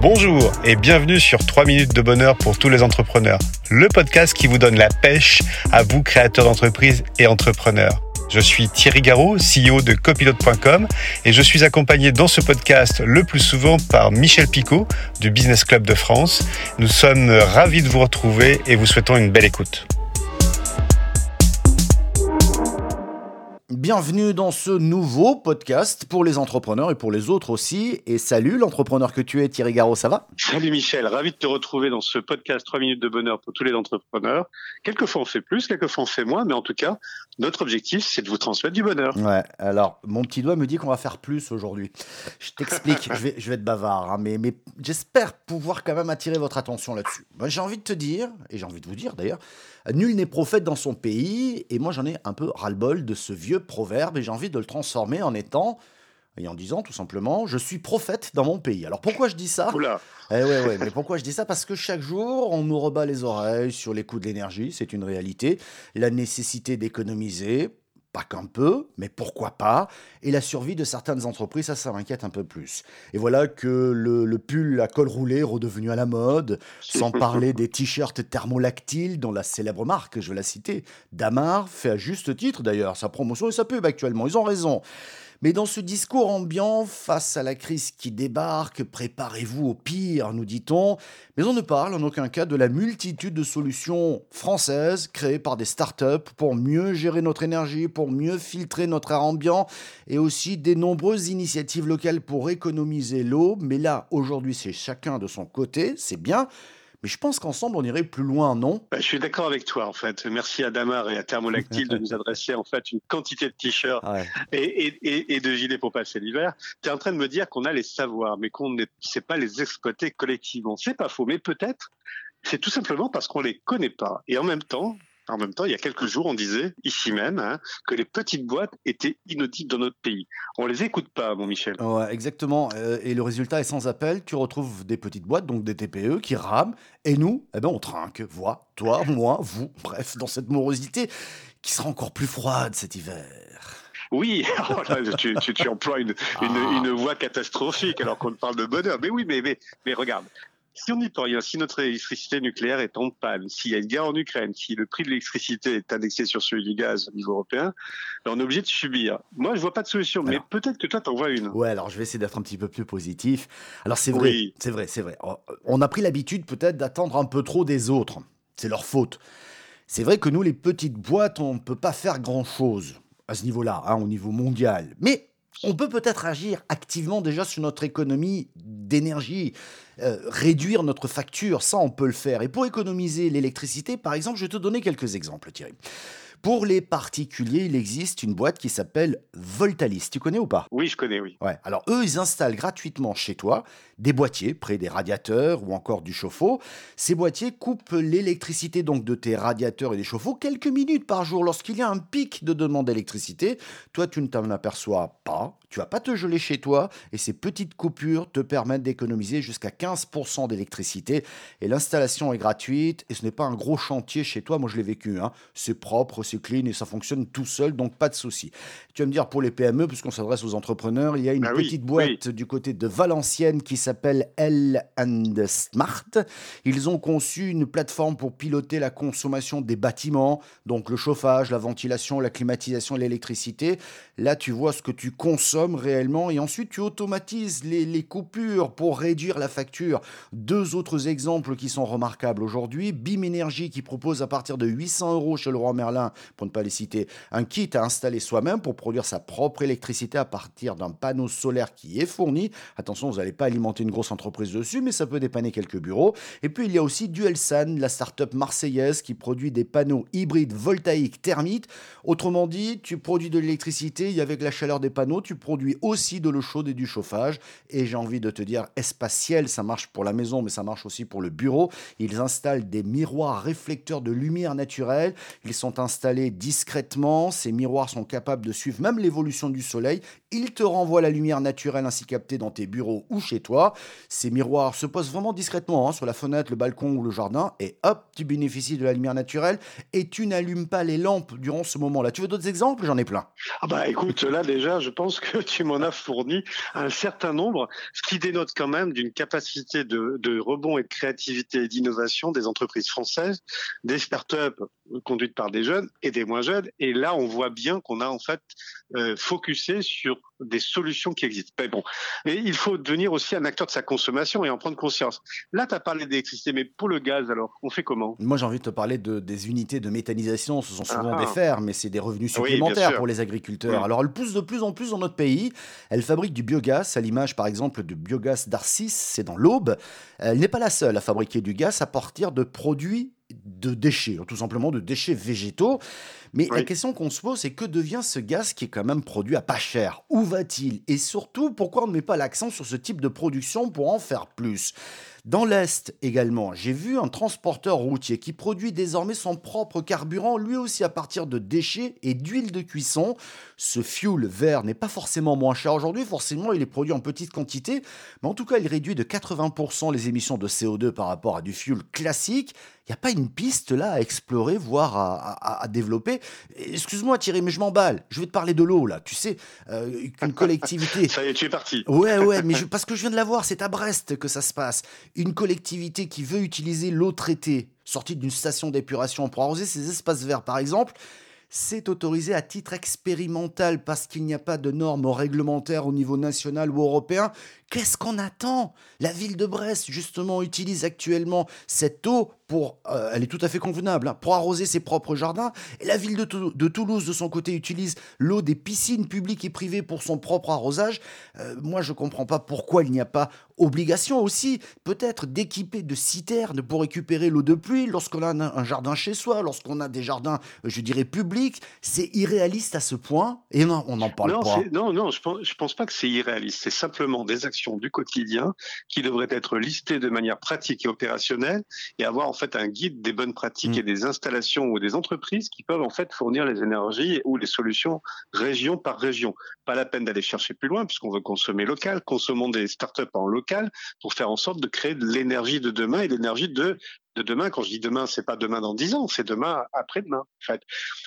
Bonjour et bienvenue sur 3 minutes de bonheur pour tous les entrepreneurs, le podcast qui vous donne la pêche à vous créateurs d'entreprises et entrepreneurs. Je suis Thierry Garot, CEO de copilote.com et je suis accompagné dans ce podcast le plus souvent par Michel Picot du Business Club de France. Nous sommes ravis de vous retrouver et vous souhaitons une belle écoute. Bienvenue dans ce nouveau podcast pour les entrepreneurs et pour les autres aussi. Et salut l'entrepreneur que tu es, Thierry Garot, ça va? Salut Michel, ravi de te retrouver dans ce podcast 3 minutes de bonheur pour tous les entrepreneurs. Quelquefois on fait plus, quelquefois on fait moins, mais en tout cas, notre objectif c'est de vous transmettre du bonheur. Ouais, alors mon petit doigt me dit qu'on va faire plus aujourd'hui. Je t'explique, je, vais, je vais être bavard, hein, mais, mais j'espère pouvoir quand même attirer votre attention là-dessus. j'ai envie de te dire, et j'ai envie de vous dire d'ailleurs, Nul n'est prophète dans son pays, et moi j'en ai un peu ras-le-bol de ce vieux proverbe, et j'ai envie de le transformer en étant, et en disant tout simplement, je suis prophète dans mon pays. Alors pourquoi je dis ça? Oula. Eh ouais, ouais, mais pourquoi je dis ça? Parce que chaque jour, on nous rebat les oreilles sur les coûts de l'énergie, c'est une réalité, la nécessité d'économiser, pas qu'un peu, mais pourquoi pas Et la survie de certaines entreprises, ça, ça m'inquiète un peu plus. Et voilà que le, pull à col roulé redevenu à la mode, sans parler des t-shirts thermolactiles dont la célèbre marque, je vais la citer, Damar, fait à juste titre d'ailleurs sa promotion et sa pub actuellement. Ils ont raison. Mais dans ce discours ambiant, face à la crise qui débarque, préparez-vous au pire, nous dit-on. Mais on ne parle en aucun cas de la multitude de solutions françaises créées par des startups pour mieux gérer notre énergie, pour mieux filtrer notre air ambiant, et aussi des nombreuses initiatives locales pour économiser l'eau. Mais là, aujourd'hui, c'est chacun de son côté, c'est bien. Mais je pense qu'ensemble, on irait plus loin, non? Bah, Je suis d'accord avec toi, en fait. Merci à Damar et à Thermolactile de nous adresser en fait une quantité de t-shirts et, de gilets pour passer l'hiver. Tu es en train de me dire qu'on a les savoirs, mais qu'on ne sait pas les exploiter collectivement. C'est pas faux, mais peut-être c'est tout simplement parce qu'on les connaît pas. Et en même temps, en même temps, il y a quelques jours, on disait, ici même, hein, que les petites boîtes étaient inaudibles dans notre pays. On les écoute pas, mon Michel. Ouais, exactement. Euh, et le résultat est sans appel. Tu retrouves des petites boîtes, donc des TPE, qui rament. Et nous, eh ben, on trinque. Vois, toi, moi, vous. Bref, dans cette morosité qui sera encore plus froide cet hiver. Oui, tu, emploies une, une, voix catastrophique alors qu'on parle de bonheur. Mais oui, mais, mais, mais regarde, si on n'y peut rien, si notre électricité nucléaire est en panne, s'il y a une guerre en Ukraine, si le prix de l'électricité est indexé sur celui du gaz au niveau européen, ben, on est obligé de subir. Moi, je vois pas de solution, mais peut-être que toi, tu en vois une. Ouais, alors je vais essayer d'être un petit peu plus positif. Alors c'est vrai, c'est vrai, c'est vrai. On a pris l'habitude peut-être d'attendre un peu trop des autres. C'est leur faute. C'est vrai que nous, les petites boîtes, on ne peut pas faire grand-chose à ce niveau-là, hein, au niveau mondial. Mais on peut peut-être agir activement déjà sur notre économie d'énergie, euh, réduire notre facture, ça on peut le faire. Et pour économiser l'électricité, par exemple, je vais te donner quelques exemples, Thierry. Pour les particuliers, il existe une boîte qui s'appelle Voltalis. Tu connais ou pas? Oui, je connais, oui. Ouais. Alors eux, ils installent gratuitement chez toi des boîtiers près des radiateurs ou encore du chauffe-eau. Ces boîtiers coupent l'électricité donc de tes radiateurs et des chauffe-eau quelques minutes par jour lorsqu'il y a un pic de demande d'électricité. Toi, tu ne t'en aperçois pas. Tu vas pas te geler chez toi et ces petites coupures te permettent d'économiser jusqu'à 15% d'électricité. Et l'installation est gratuite et ce n'est pas un gros chantier chez toi. Moi, je l'ai vécu. Hein. C'est propre, c'est clean et ça fonctionne tout seul, donc pas de souci. Tu vas me dire pour les PME, puisqu'on s'adresse aux entrepreneurs, il y a une bah petite boîte du côté de Valenciennes qui s'appelle L Smart. Ils ont conçu une plateforme pour piloter la consommation des bâtiments, donc le chauffage, la ventilation, la climatisation, l'électricité. Là, tu vois ce que tu consommes réellement et ensuite tu automatises les, coupures pour réduire la facture. Deux autres exemples qui sont remarquables aujourd'hui. BIM Énergie qui propose à partir de 800 euros chez le roi Merlin pour ne pas les citer, un kit à installer soi-même pour produire sa propre électricité à partir d'un panneau solaire qui est fourni. Attention, vous n'allez pas alimenter une grosse entreprise dessus, mais ça peut dépanner quelques bureaux. Et puis il y a aussi Duelsan, la start-up marseillaise qui produit des panneaux hybrides voltaïques thermiques. Autrement dit, tu produis de l'électricité avec la chaleur des panneaux, tu produis aussi de l'eau chaude et du chauffage. Et j'ai envie de te dire, espaciel, ça marche pour la maison, mais ça marche aussi pour le bureau. Ils installent des miroirs réflecteurs de lumière naturelle. Ils sont installés discrètement. Ces miroirs sont capables de suivre même l'évolution du soleil. Ils te renvoient la lumière naturelle ainsi captée dans tes bureaux ou chez toi. Ces miroirs se posent vraiment discrètement hein, sur la fenêtre, le balcon ou le jardin. Et hop, tu bénéficies de la lumière naturelle et tu n'allumes pas les lampes durant ce moment-là. Tu veux d'autres exemples? J'en ai plein. Ah bah Écoute, là déjà, je pense que tu m'en as fourni un certain nombre, ce qui dénote quand même d'une capacité de, de, rebond et de créativité et d'innovation des entreprises françaises, des startups conduites par des jeunes et des moins jeunes. Et là, on voit bien qu'on a en fait euh, focusé sur des solutions qui existent. Mais bon, mais il faut devenir aussi un acteur de sa consommation et en prendre conscience. Là, tu as parlé d'électricité, mais pour le gaz, alors, on fait comment? Moi, j'ai envie de te parler de, des unités de méthanisation. Ce sont souvent ah. des fers, mais c'est des revenus supplémentaires pour les agriculteurs. Alors, elle pousse de plus en plus dans notre pays. Elle fabrique du biogaz, à l'image, par exemple, du biogaz d'Arcis, c'est dans l'Aube. Elle n'est pas la seule à fabriquer du gaz à partir de produits de déchets, tout simplement de déchets végétaux. Mais la question qu'on se pose, c'est que devient ce gaz qui est quand même produit à pas cher? Où va-t-il? Et surtout, pourquoi on ne met pas l'accent sur ce type de production pour en faire plus? Dans l'Est également, j'ai vu un transporteur routier qui produit désormais son propre carburant, lui aussi à partir de déchets et d'huile de cuisson. Ce fuel vert n'est pas forcément moins cher aujourd'hui, forcément il est produit en petite quantité, mais en tout cas il réduit de 80% les émissions de CO2 par rapport à du fuel classique. Il n'y a pas une piste là à explorer, voire à, développer? Excuse-moi Thierry, mais je m'emballe. Je vais te parler de l'eau là. Tu sais, euh, une collectivité. ça y est, tu es parti. Ouais, ouais, mais parce que je viens de la voir, c'est à Brest que ça se passe une collectivité qui veut utiliser l'eau traitée sortie d'une station d'épuration pour arroser ses espaces verts par exemple, c'est autorisé à titre expérimental parce qu'il n'y a pas de normes réglementaires au niveau national ou européen. Qu'est-ce qu'on attend? La ville de Brest, justement, utilise actuellement cette eau pour, euh, elle est tout à fait convenable, hein, pour arroser ses propres jardins. Et la ville de, de Toulouse, de son côté, utilise l'eau des piscines publiques et privées pour son propre arrosage. Euh, moi, je ne comprends pas pourquoi il n'y a pas obligation aussi, peut-être, d'équiper de citernes pour récupérer l'eau de pluie lorsqu'on a un, jardin chez soi, lorsqu'on a des jardins, je dirais, publics. C'est irréaliste à ce point. Et non, on n'en parle pas. Non, non, je pense, je pense pas que c'est irréaliste. C'est simplement des actions du quotidien qui devraient être listées de manière pratique et opérationnelle et avoir fait un guide des bonnes pratiques mm. et des installations ou des entreprises qui peuvent en fait fournir les énergies ou les solutions région par région. Pas la peine d'aller chercher plus loin puisqu'on veut consommer local, consommons des startups en local pour faire en sorte de créer de l'énergie de demain et l'énergie de de demain. Quand je dis demain, c'est pas demain dans dix ans, c'est demain après-demain. En fait,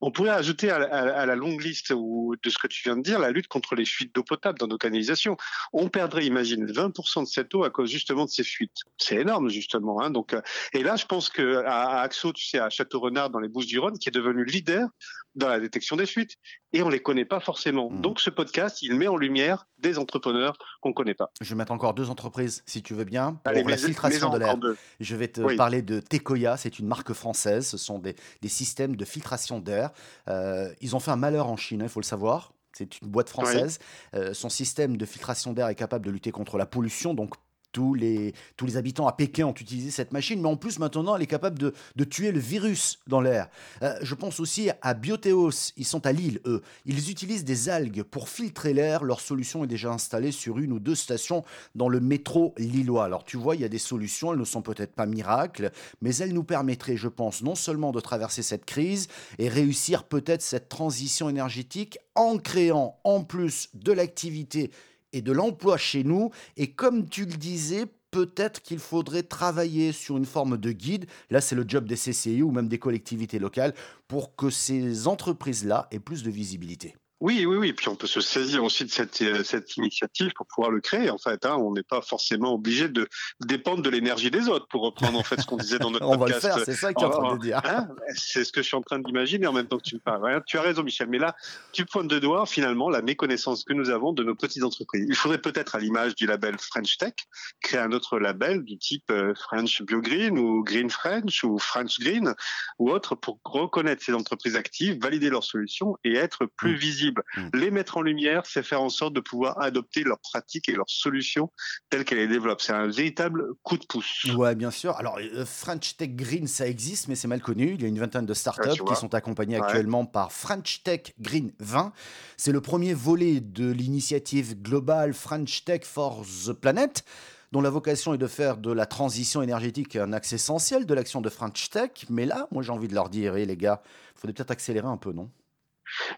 on pourrait ajouter à, la longue liste ou de ce que tu viens de dire la lutte contre les fuites d'eau potable dans nos canalisations. On perdrait, imagine, 20% de cette eau à cause justement de ces fuites. C'est énorme justement. Hein. Donc, euh, et là, je pense que à, Axo, tu sais, à Château-Renard dans les Bouches-du-Rhône, qui est devenu leader dans la détection des fuites, et on les connaît pas forcément. Mmh. Donc, ce podcast, il met en lumière des entrepreneurs qu'on connaît pas. Je vais mettre encore deux entreprises, si tu veux bien, pour la filtration de l'air. Je vais te parler de Tecoya, c'est une marque française. Ce sont des, systèmes de filtration d'air. Euh, ils ont fait un malheur en Chine, il faut le savoir. C'est une boîte française. Euh, son système de filtration d'air est capable de lutter contre la pollution, donc tous les, habitants à Pékin ont utilisé cette machine, mais en plus maintenant elle est capable de, de tuer le virus dans l'air. Euh, je pense aussi à Bioteos, ils sont à Lille, eux. Ils utilisent des algues pour filtrer l'air. Leur solution est déjà installée sur une ou deux stations dans le métro lillois. Alors tu vois, il y a des solutions, elles ne sont peut-être pas miracles, mais elles nous permettraient, je pense, non seulement de traverser cette crise et réussir peut-être cette transition énergétique en créant en plus de l'activité et de l'emploi chez nous. Et comme tu le disais, peut-être qu'il faudrait travailler sur une forme de guide. Là, c'est le job des CCI ou même des collectivités locales pour que ces entreprises-là aient plus de visibilité. Oui, oui, oui. Puis on peut se saisir aussi de cette, euh, cette initiative pour pouvoir le créer. En fait, hein. on n'est pas forcément obligé de dépendre de l'énergie des autres pour reprendre en fait ce qu'on disait dans notre on podcast. va le faire, c'est ça que tu es en train de dire. Hein, c'est ce que je suis en train d'imaginer en même temps que tu me parles. Tu as raison, Michel. Mais là, tu pointes de doigt finalement la méconnaissance que nous avons de nos petites entreprises. Il faudrait peut-être, à l'image du label French Tech, créer un autre label du type euh, French Bio Green ou Green French ou French Green ou autre pour reconnaître ces entreprises actives, valider leurs solutions et être plus mmh. Mmh. Les mettre en lumière, c'est faire en sorte de pouvoir adopter leurs pratiques et leurs solutions telles qu'elles les développent. C'est un véritable coup de pouce. Ouais, bien sûr. Alors, euh, French Tech Green, ça existe, mais c'est mal connu. Il y a une vingtaine de startups qui sont accompagnées actuellement par French Tech Green 20. C'est le premier volet de l'initiative globale French Tech for the Planet dont la vocation est de faire de la transition énergétique un axe essentiel de l'action de French Tech. Mais là, moi j'ai envie de leur dire, hé eh, les gars, il faudrait peut-être accélérer un peu, non?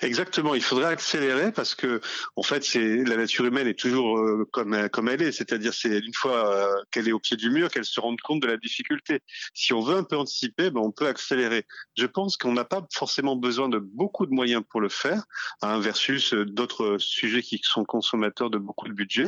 Exactement, il faudrait accélérer parce que en fait, c'est la nature humaine est toujours euh, comme comme elle est, c'est-à-dire c'est une fois euh, qu'elle est au pied du mur qu'elle se rend compte de la difficulté. Si on veut un peu anticiper, ben on peut accélérer. Je pense qu'on n'a pas forcément besoin de beaucoup de moyens pour le faire, hein, versus euh, d'autres sujets qui sont consommateurs de beaucoup de budget.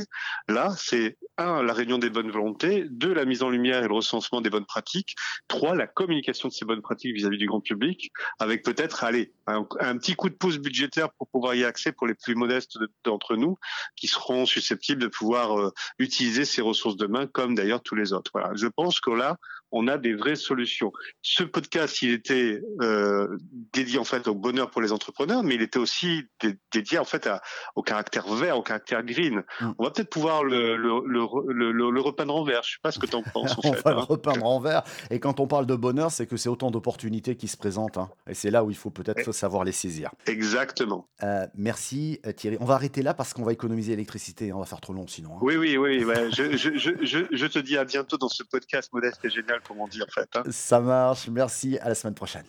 Là, c'est un la réunion des bonnes volontés, deux la mise en lumière et le recensement des bonnes pratiques, trois la communication de ces bonnes pratiques vis-à-vis du grand public, avec peut-être allez un, un petit coup de pouce budgétaire pour pouvoir y accéder pour les plus modestes d'entre nous, qui seront susceptibles de pouvoir euh, utiliser ces ressources demain, comme d'ailleurs tous les autres. Voilà. Je pense que là, on a des vraies solutions. Ce podcast, il était euh, dédié en fait au bonheur pour les entrepreneurs, mais il était aussi dédié en fait à, au caractère vert, au caractère green. Mm. On va peut-être pouvoir le, le, le, le, repeindre en vert. Je sais pas ce que tu en penses. on va le hein. repeindre en vert. Et quand on parle de bonheur, c'est que c'est autant d'opportunités qui se présentent. Hein. Et c'est là où il faut peut-être eh. savoir les saisir. Exactement. Euh, merci euh, Thierry. On va arrêter là parce qu'on va économiser l'électricité. On va faire trop long sinon. Hein. Oui, oui, oui. je, je, je, je, te dis à bientôt dans ce podcast modeste et génial Hein. Ça marche, merci, à la semaine prochaine.